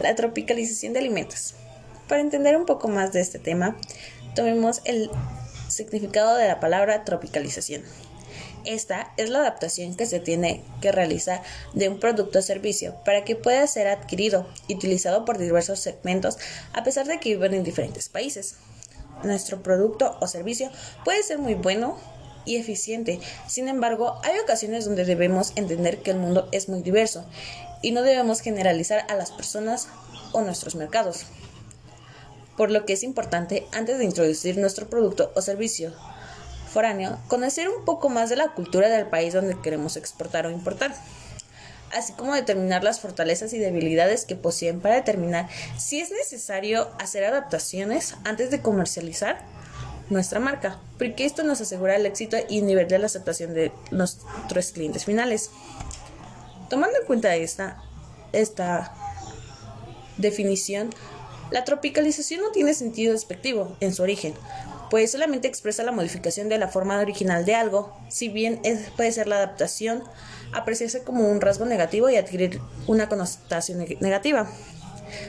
La tropicalización de alimentos. Para entender un poco más de este tema, tomemos el significado de la palabra tropicalización. Esta es la adaptación que se tiene que realizar de un producto o servicio para que pueda ser adquirido y utilizado por diversos segmentos a pesar de que viven en diferentes países. Nuestro producto o servicio puede ser muy bueno y eficiente, sin embargo, hay ocasiones donde debemos entender que el mundo es muy diverso y no debemos generalizar a las personas o nuestros mercados. Por lo que es importante, antes de introducir nuestro producto o servicio foráneo, conocer un poco más de la cultura del país donde queremos exportar o importar, así como determinar las fortalezas y debilidades que poseen para determinar si es necesario hacer adaptaciones antes de comercializar nuestra marca, porque esto nos asegura el éxito y el nivel de la aceptación de nuestros clientes finales. Tomando en cuenta esta, esta definición, la tropicalización no tiene sentido despectivo en su origen, pues solamente expresa la modificación de la forma original de algo, si bien puede ser la adaptación, apreciarse como un rasgo negativo y adquirir una connotación negativa.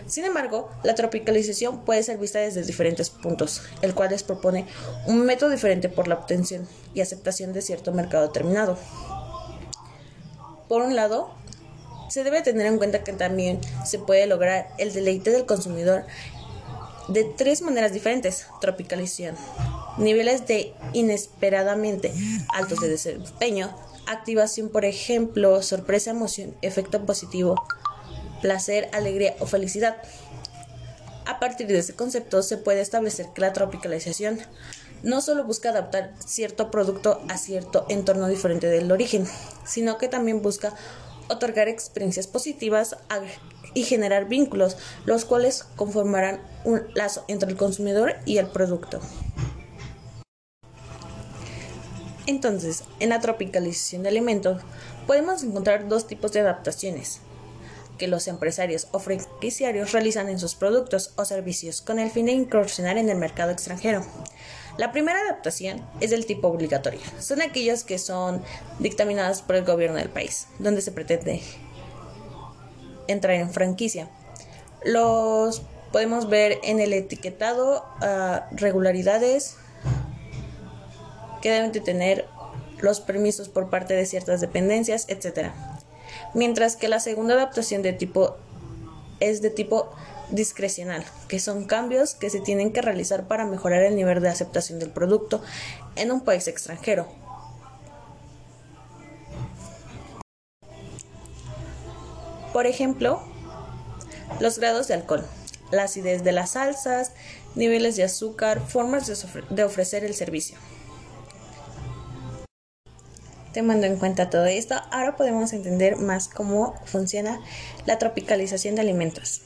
Sin embargo, la tropicalización puede ser vista desde diferentes puntos, el cual les propone un método diferente por la obtención y aceptación de cierto mercado determinado. Por un lado, se debe tener en cuenta que también se puede lograr el deleite del consumidor de tres maneras diferentes. Tropicalización. Niveles de inesperadamente altos de desempeño. Activación, por ejemplo, sorpresa, emoción, efecto positivo, placer, alegría o felicidad. A partir de este concepto se puede establecer que la tropicalización no solo busca adaptar cierto producto a cierto entorno diferente del origen, sino que también busca otorgar experiencias positivas y generar vínculos, los cuales conformarán un lazo entre el consumidor y el producto. Entonces, en la tropicalización de alimentos podemos encontrar dos tipos de adaptaciones que los empresarios o franquiciarios realizan en sus productos o servicios con el fin de incursionar en el mercado extranjero. La primera adaptación es del tipo obligatorio. Son aquellas que son dictaminadas por el gobierno del país, donde se pretende entrar en franquicia. Los podemos ver en el etiquetado a regularidades que deben de tener los permisos por parte de ciertas dependencias, etc. Mientras que la segunda adaptación de tipo es de tipo discrecional, que son cambios que se tienen que realizar para mejorar el nivel de aceptación del producto en un país extranjero. Por ejemplo, los grados de alcohol, la acidez de las salsas, niveles de azúcar, formas de, ofrecer el servicio. Tomando en cuenta todo esto, ahora podemos entender más cómo funciona la tropicalización de alimentos.